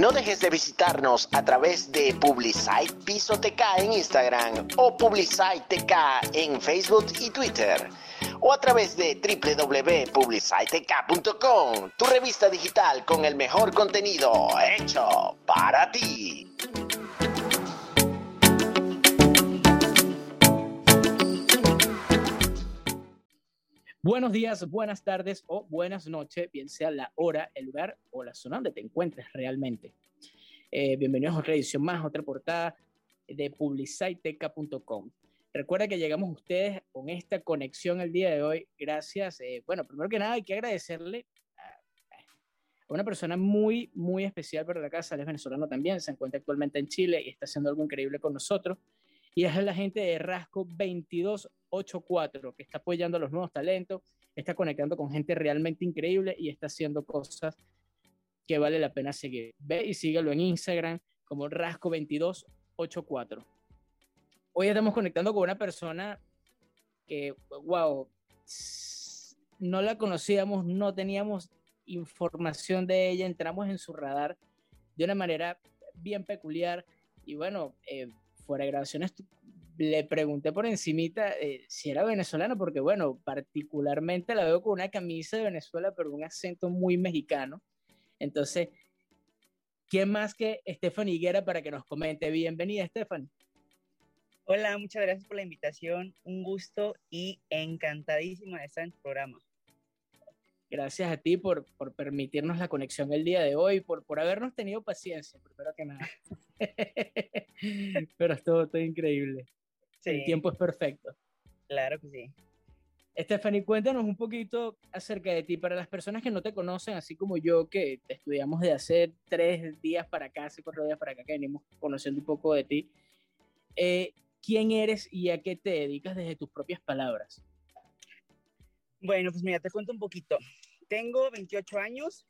No dejes de visitarnos a través de Publicite Piso TK en Instagram o Publicite TK en Facebook y Twitter. O a través de www.publicitek.com, tu revista digital con el mejor contenido hecho para ti. Buenos días, buenas tardes o buenas noches, bien sea la hora, el lugar o la zona donde te encuentres realmente. Eh, bienvenidos a otra edición más, otra portada de publiciteca.com. Recuerda que llegamos a ustedes con esta conexión el día de hoy. Gracias. Eh, bueno, primero que nada hay que agradecerle a, una persona muy, muy especial para la casa. Él es venezolano también, se encuentra actualmente en Chile y está haciendo algo increíble con nosotros y es la gente de Rasco 2284 que está apoyando a los nuevos talentos, está conectando con gente realmente increíble y está haciendo cosas que vale la pena seguir. Ve y síguelo en Instagram como Rasco 2284. Hoy estamos conectando con una persona que, wow, no la conocíamos, no teníamos información de ella, entramos en su radar de una manera bien peculiar y bueno, eh, fuera de grabaciones, le pregunté por encimita eh, si era venezolano, porque bueno, particularmente la veo con una camisa de Venezuela, pero un acento muy mexicano. Entonces, ¿quién más que Stephanie Higuera para que nos comente? Bienvenida, Stephanie. Hola, muchas gracias por la invitación. Un gusto y encantadísima de estar en tu programa. Gracias a ti por, por permitirnos la conexión el día de hoy, por, por habernos tenido paciencia, primero que nada. Pero es todo, increíble. El tiempo es perfecto. Claro que sí. Stephanie, cuéntanos un poquito acerca de ti. Para las personas que no te conocen, así como yo, que te estudiamos de hace tres días para acá, hace cuatro días para acá, que venimos conociendo un poco de ti. Eh, ¿Quién eres y a qué te dedicas desde tus propias palabras? Bueno, pues mira, te cuento un poquito. Tengo 28 años,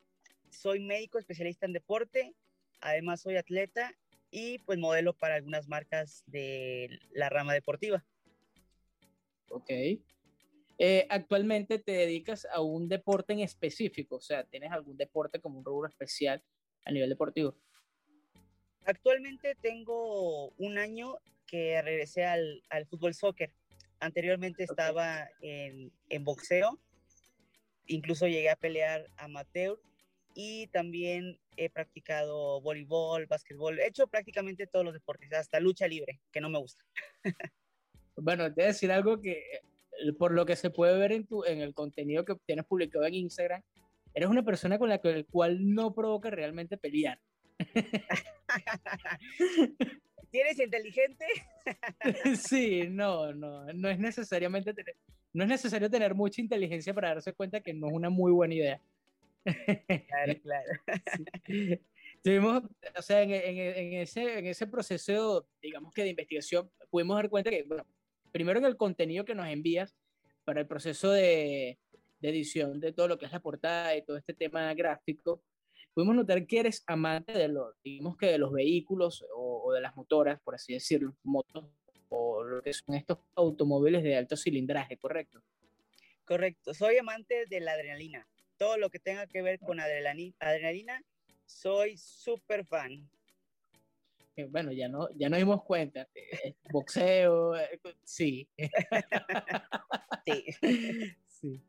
soy médico especialista en deporte, además soy atleta y pues modelo para algunas marcas de la rama deportiva. Ok. Eh, actualmente te dedicas a un deporte en específico, o sea, ¿tienes algún deporte como un rubro especial a nivel deportivo? Actualmente tengo un año que regresé al, al fútbol soccer. Anteriormente estaba en, en boxeo, incluso llegué a pelear amateur y también he practicado voleibol, básquetbol, he hecho prácticamente todos los deportes, hasta lucha libre, que no me gusta. bueno, te voy a decir algo que eh, por lo que se puede ver en, tu, en el contenido que tienes publicado en Instagram, eres una persona con la que, el cual no provoca realmente pelear. ¿Tienes inteligente? sí, no, no, no es necesariamente tener, no es necesario tener mucha inteligencia para darse cuenta que no es una muy buena idea. Claro, claro. Tuvimos, o sea, en, en, ese, en ese proceso, digamos que de investigación, pudimos dar cuenta que, bueno, primero en el contenido que nos envías para el proceso de, de edición de todo lo que es la portada y todo este tema gráfico, pudimos notar que eres amante de los, digamos que de los vehículos o, o, de las motoras, por así decirlo, motos o lo que son estos automóviles de alto cilindraje, ¿correcto? Correcto, soy amante de la adrenalina todo lo que tenga que ver con adrenalina, soy súper fan. Eh, bueno, ya no, ya nos dimos cuenta. Eh, boxeo, eh, sí. sí. sí.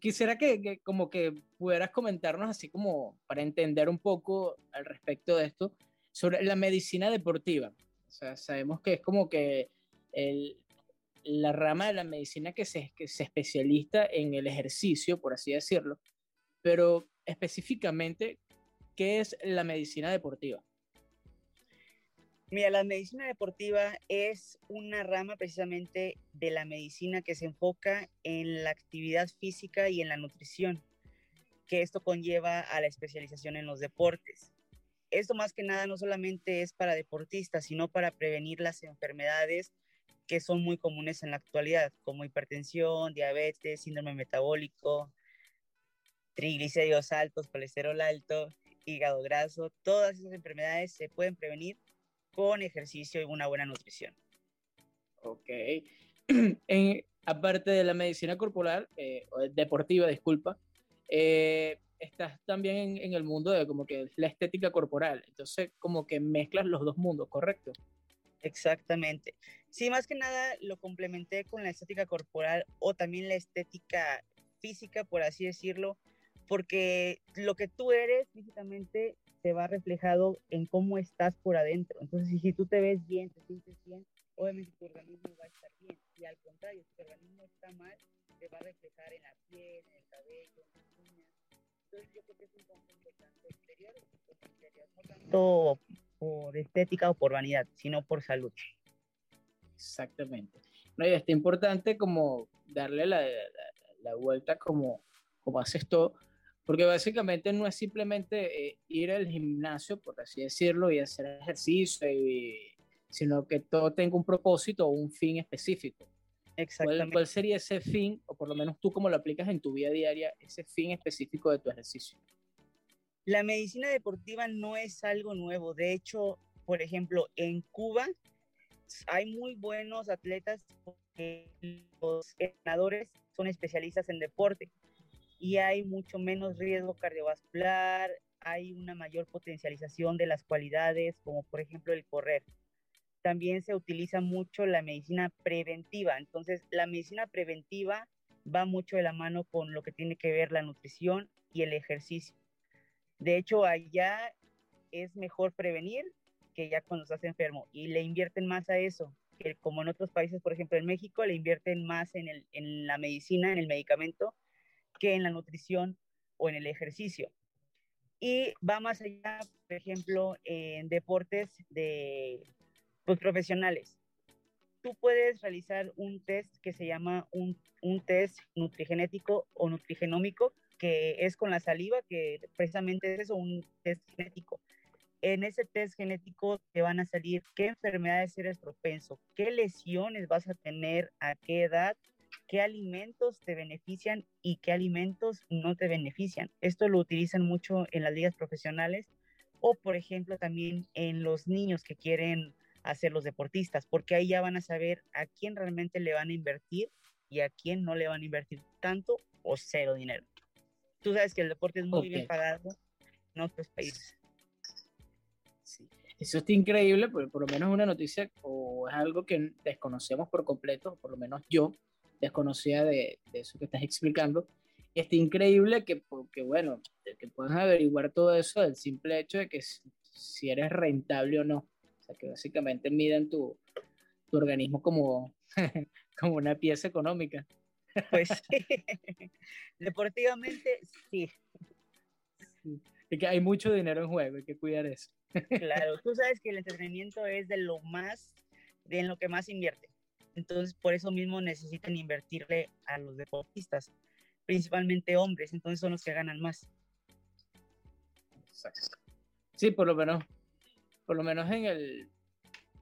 Quisiera que, como que pudieras comentarnos así como para entender un poco al respecto de esto sobre la medicina deportiva. O sea, sabemos que es como que el, la rama de la medicina que se, que se especializa en el ejercicio, por así decirlo, pero específicamente, ¿qué es la medicina deportiva? Mira, la medicina deportiva es una rama precisamente de la medicina que se enfoca en la actividad física y en la nutrición, que esto conlleva a la especialización en los deportes. Esto más que nada no solamente es para deportistas, sino para prevenir las enfermedades que son muy comunes en la actualidad, como hipertensión, diabetes, síndrome metabólico, triglicéridos altos, colesterol alto, hígado graso, todas esas enfermedades se pueden prevenir con ejercicio y una buena nutrición. Ok. aparte de la medicina corporal, eh, deportiva, disculpa, eh, estás también en, el mundo de como que la estética corporal, entonces como que mezclas los dos mundos, ¿correcto? Exactamente. Sí, más que nada lo complementé con la estética corporal o también la estética física, por así decirlo, porque lo que tú eres físicamente se va reflejado en cómo estás por adentro. Entonces, si tú te ves bien, te sientes bien, obviamente tu organismo va a estar bien. Y al contrario, si tu organismo está mal, se va a reflejar en la piel, en el cabello, en las uñas. Entonces, yo creo que es un conjunto tanto exterior como interior, no tanto por estética o por vanidad, sino por salud. Exactamente. No, y está importante como darle la, la, vuelta como, como haces todo, porque básicamente no es simplemente eh, ir al gimnasio, por así decirlo, y hacer ejercicio, sino que todo tenga un propósito o un fin específico. Exactamente. ¿Cuál, sería ese fin, o por lo menos tú cómo lo aplicas en tu vida diaria, ese fin específico de tu ejercicio? La medicina deportiva no es algo nuevo. De hecho, por ejemplo, en Cuba hay muy buenos atletas porque los entrenadores son especialistas en deporte y hay mucho menos riesgo cardiovascular, hay una mayor potencialización de las cualidades, como por ejemplo el correr. También se utiliza mucho la medicina preventiva. Entonces, la medicina preventiva va mucho de la mano con lo que tiene que ver la nutrición y el ejercicio. De hecho, allá es mejor prevenir que ya cuando estás enfermo y le invierten más a eso, como en otros países, por ejemplo en México, le invierten más en, el, en la medicina, en el medicamento, que en la nutrición o en el ejercicio. Y va más allá, por ejemplo, en deportes de pues, profesionales. Tú puedes realizar un test que se llama un, un test nutrigenético o nutrigenómico, que es con la saliva, que precisamente es un test genético. En ese test genético te van a salir qué enfermedades eres propenso, qué lesiones vas a tener, a qué edad, qué alimentos te benefician y qué alimentos no te benefician. Esto lo utilizan mucho en las ligas profesionales o, por ejemplo, también en los niños que quieren hacer los deportistas, porque ahí ya van a saber a quién realmente le van a invertir y a quién no le van a invertir tanto o cero dinero. Tú sabes que el deporte es muy bien pagado en otros países. Sí. Eso está increíble, porque por lo menos es una noticia o es algo que desconocemos por completo, por lo menos yo, desconocida de, eso que estás explicando. Y está increíble que, porque, bueno, que puedas averiguar todo eso del simple hecho de que si, eres rentable o no. O sea, que básicamente miden tu, tu organismo como, como una pieza económica. Pues deportivamente sí. Y que hay mucho dinero en juego, hay que cuidar eso. claro, tú sabes que el entretenimiento es de lo más, de en lo que más invierte. Entonces, por eso mismo necesitan invertirle a los deportistas, principalmente hombres, entonces son los que ganan más. Sí, por lo menos, por lo menos en el,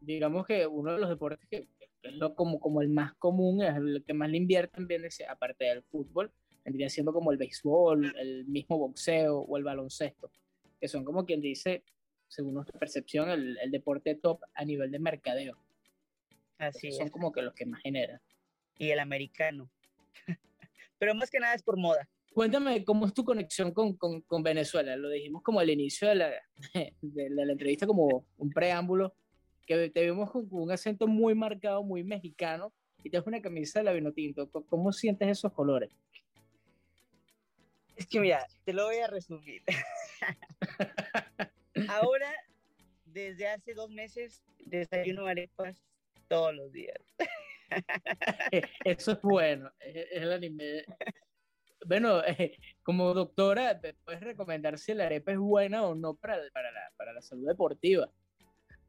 digamos que uno de los deportes que es lo como, como el más común, es el que más le invierten, bien aparte del fútbol, vendría siendo como el béisbol, el mismo boxeo o el baloncesto, que son como quien dice, según nuestra percepción, el, el deporte top a nivel de mercadeo. Así Son como que los que más generan. Y el americano. Pero más que nada es por moda. Cuéntame cómo es tu conexión con, con, con Venezuela. Lo dijimos como al inicio de la, de la, entrevista, como un preámbulo, que te vimos con un acento muy marcado, muy mexicano, y te una camisa de la Vinotinto. ¿Cómo sientes esos colores? Es que mira, te lo voy a resumir. Ahora, desde hace dos meses, desayuno arepas todos los días. Eso es bueno, es, el anime. Bueno, como doctora, puedes recomendar si la arepa es buena o no para, para, la, para la salud deportiva.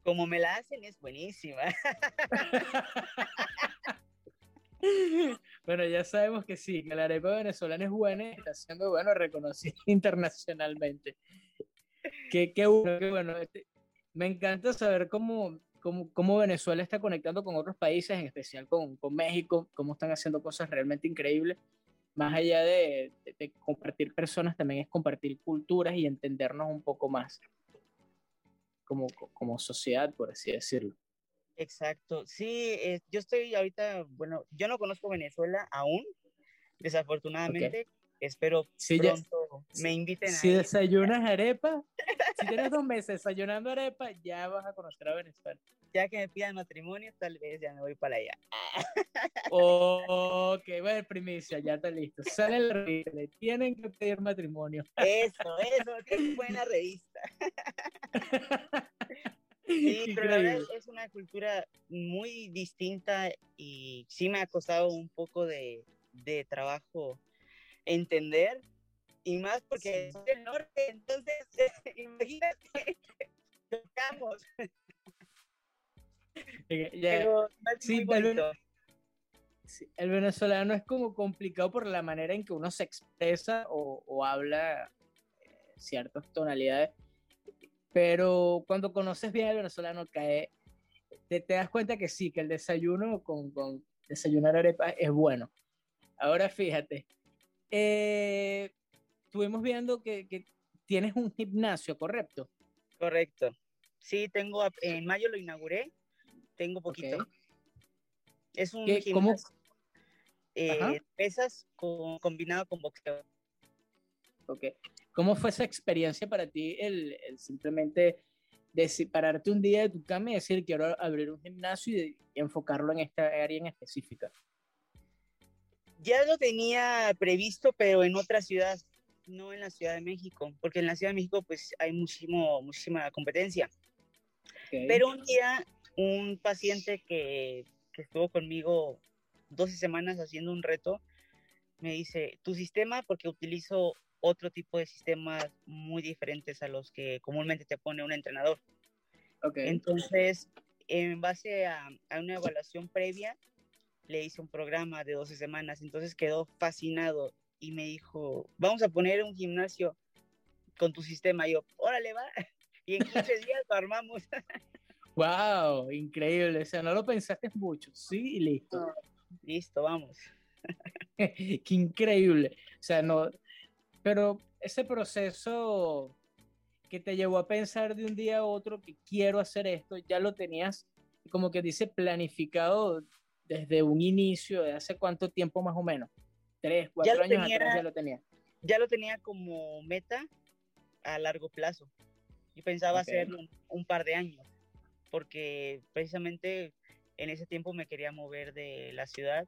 Como me la hacen, es buenísima. Bueno, ya sabemos que sí, que la arepa venezolana es buena y está siendo, bueno, reconocida internacionalmente. Qué, qué bueno, qué bueno. Este, me encanta saber cómo cómo, Venezuela está conectando con otros países, en especial con, con, México, cómo están haciendo cosas realmente increíbles. Más allá de, compartir personas, también es compartir culturas y entendernos un poco más como, como sociedad, por así decirlo. Exacto, sí, eh, yo estoy ahorita, bueno, yo no conozco Venezuela aún, desafortunadamente, espero sí, pronto. me inviten Si desayunas arepa, si tienes dos meses desayunando arepa, ya vas a conocer a Venezuela. Ya que me pidan matrimonio, tal vez ya me voy para allá. ok, bueno, primicia, ya está listo. Sale la revista, le tienen que pedir matrimonio. Eso, eso, qué buena revista. Sí, pero la verdad es una cultura muy distinta y sí me ha costado un poco de, de trabajo entender y más porque soy del norte, entonces imagínate, tocamos. Pero sí, el, venezolano es como complicado por la manera en que uno se expresa o, o habla eh, ciertas tonalidades pero cuando conoces bien al venezolano, cae, te, te, das cuenta que sí, que el desayuno con, con desayunar arepa es bueno. Ahora fíjate, eh, estuvimos viendo que, que, tienes un gimnasio, ¿correcto? Correcto. Sí, tengo, en mayo lo inauguré, tengo poquito. Es un gimnasio, ¿cómo? Eh, pesas con, combinado con boxeo. Ok. ¿Cómo fue esa experiencia para ti el, simplemente pararte un día de tu cama y decir quiero abrir un gimnasio y, enfocarlo en esta área en específica? Ya lo tenía previsto, pero en otra ciudad, no en la Ciudad de México, porque en la Ciudad de México pues hay muchísimo, muchísima competencia. Pero un día un paciente que, que estuvo conmigo 12 semanas haciendo un reto, me dice, tu sistema, porque utilizo otro tipo de sistemas muy diferentes a los que comúnmente te pone un entrenador. Okay. Entonces, en base a, una evaluación previa, le hice un programa de 12 semanas, entonces quedó fascinado y me dijo, vamos a poner un gimnasio con tu sistema. Y yo, órale, va. Y en 15 días lo armamos. ¡Wow! Increíble. O sea, no lo pensaste mucho. Sí, y listo. listo, vamos. Qué increíble. O sea, no, pero ese proceso que te llevó a pensar de un día a otro que quiero hacer esto, ya lo tenías como que dice planificado desde un inicio, de hace cuánto tiempo más o menos, tres, cuatro años atrás ya lo tenía. Ya lo tenía como meta a largo plazo y pensaba hacerlo un par de años, porque precisamente en ese tiempo me quería mover de la ciudad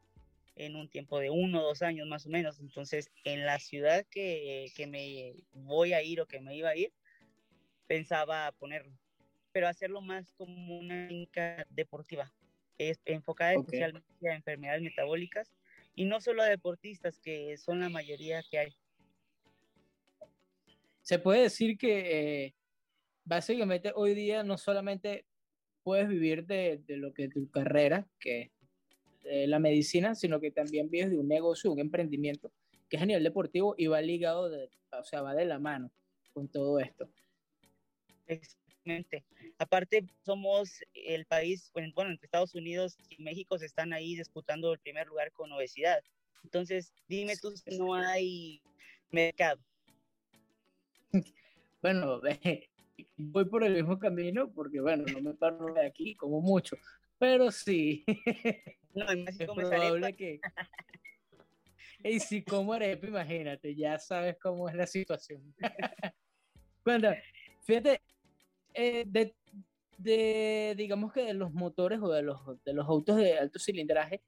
en un tiempo de uno o dos años más o menos. Entonces, en la ciudad que, que, me voy a ir o que me iba a ir, pensaba ponerlo, pero hacerlo más como una clínica deportiva, es, enfocada especialmente a enfermedades metabólicas y no solo a deportistas, que son la mayoría que hay. Se puede decir que eh, básicamente hoy día no solamente puedes vivir de, de lo que tu carrera, que la medicina, sino que también vives de un negocio, un emprendimiento que es a nivel deportivo y va ligado, de, o sea, va de la mano con todo esto. Exactamente. Aparte, somos el país, bueno, entre Estados Unidos y México se están ahí disputando el primer lugar con obesidad. Entonces, dime tú si no hay mercado. Bueno, voy por el mismo camino porque, bueno, no me paro de aquí como mucho, pero sí. No, es probable que. Y si como arepa, imagínate, ya sabes cómo es la situación. Cuando, fíjate, eh, de, de, digamos que de los motores o de los, de los autos de alto cilindraje,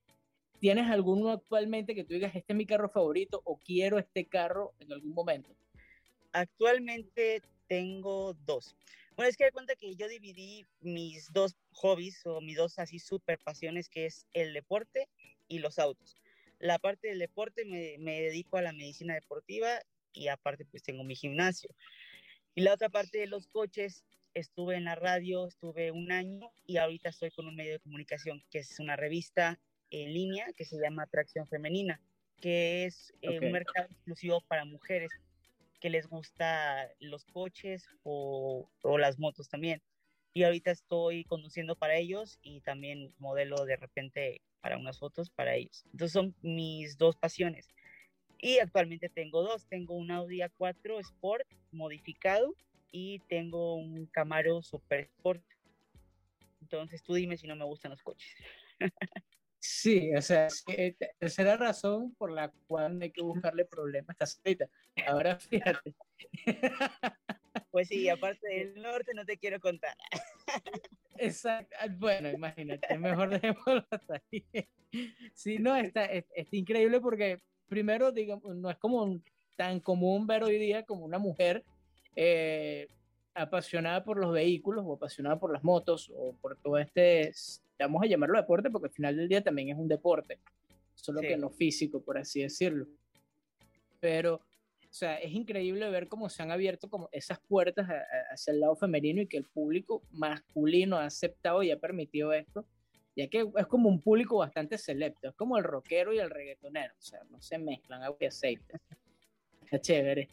¿tienes alguno actualmente que tú digas, este es mi carro favorito o quiero este carro en algún momento? Actualmente tengo dos. Bueno, es que de cuenta que yo dividí mis dos hobbies o mis dos así super pasiones, que es el deporte y los autos. La parte del deporte me, me dedico a la medicina deportiva y aparte pues tengo mi gimnasio. Y la otra parte de los coches, estuve en la radio, estuve un año y ahorita estoy con un medio de comunicación que es una revista en línea que se llama Atracción Femenina, que es eh, un mercado exclusivo para mujeres que les gusta los coches o, o, las motos también. Y ahorita estoy conduciendo para ellos y también modelo de repente para unas fotos para ellos. Entonces son mis dos pasiones. Y actualmente tengo dos. Tengo un Audi A4 Sport modificado y tengo un Camaro Super Sport. Entonces tú dime si no me gustan los coches. Sí, o sea, eh, esa es la razón por la cual hay que buscarle problemas a esta. Ahora fíjate. Pues sí, aparte del norte no te quiero contar. Exacto. Ah, bueno, imagínate, mejor dejémoslo hasta ahí. Sí, no, está, está increíble porque primero, digamos, no es como tan común ver hoy día como una mujer eh, apasionada por los vehículos o apasionada por las motos o por todo este vamos a llamarlo deporte porque al final del día también es un deporte, solo que no físico, por así decirlo. Pero, o sea, es increíble ver cómo se han abierto como esas puertas hacia el lado femenino y que el público masculino ha aceptado y ha permitido esto, ya que es como un público bastante selecto, es como el rockero y el reggaetonero, o sea, no se mezclan agua y aceite. Está chévere.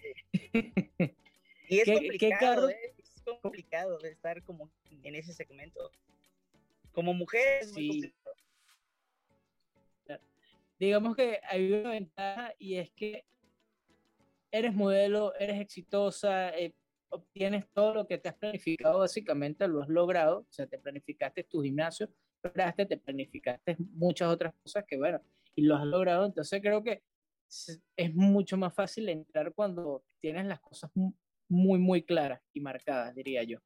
Y es complicado, ¿eh? es complicado de estar como en ese segmento. Como mujer sí. Digamos que hay una ventaja y es que eres modelo, eres exitosa, eh, obtienes todo lo que te has planificado, básicamente lo has logrado, o sea, te planificaste tu gimnasio, te planificaste muchas otras cosas que, bueno, y lo has logrado, entonces creo que es mucho más fácil entrar cuando tienes las cosas muy, muy claras y marcadas, diría yo.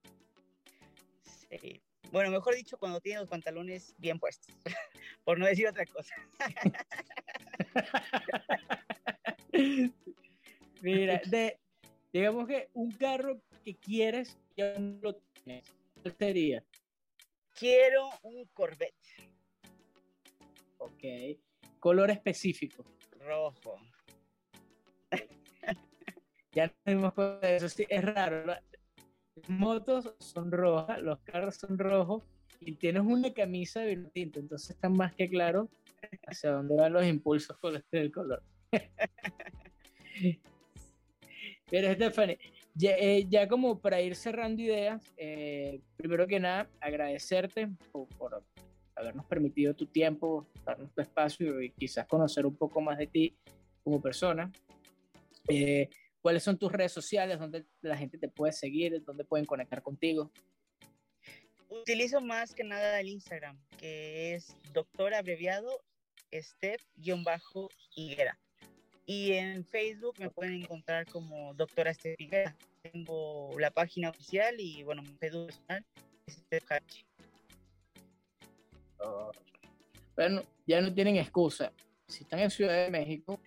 Sí, bueno, mejor dicho, cuando tiene los pantalones bien puestos, por no decir otra cosa. Mira, de, digamos que un carro que quieres ya no lo tienes. ¿Cuál sería? Quiero un Corvette. Ok. Color específico. Rojo. ya no tenemos eso. Sí, es raro motos son rojas, los carros son rojos y tienes una camisa de vino tinto, entonces está más que claro hacia dónde van los impulsos con este del color. Pero Stephanie, eh, ya, como para ir cerrando ideas, eh, primero que nada, agradecerte por, habernos permitido tu tiempo, darnos tu espacio y quizás conocer un poco más de ti como persona. Eh, ¿Cuáles son tus redes sociales? ¿Dónde la gente te puede seguir? ¿Dónde pueden conectar contigo? Utilizo más que nada el Instagram, que es doctor abreviado Steph-Higuera. Y en Facebook me pueden encontrar como doctora Steph Higuera. Tengo la página oficial y bueno, mi Facebook personal es Steph bueno, ya no tienen excusa. Si están en Ciudad de México,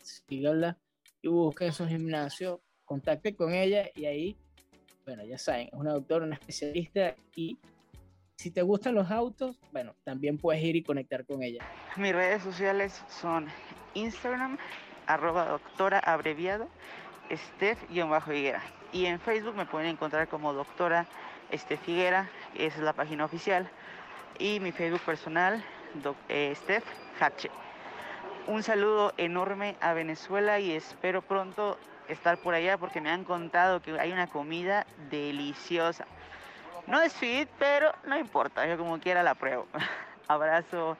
síganla y busquen su gimnasio, contacten con ella y ahí, bueno, ya saben, es una doctora, una especialista y si te gustan los autos, bueno, también puedes ir y conectar con ella. Mis redes sociales son Instagram, arroba doctora abreviado, Steph-Higuera. Y en Facebook me pueden encontrar como doctora Steph Higuera, esa es la página oficial. Y mi Facebook personal, doc, eh, Steph Hatche un saludo enorme a Venezuela y espero pronto estar por allá porque me han contado que hay una comida deliciosa. No es fit, pero no importa, yo como quiera la pruebo. Abrazo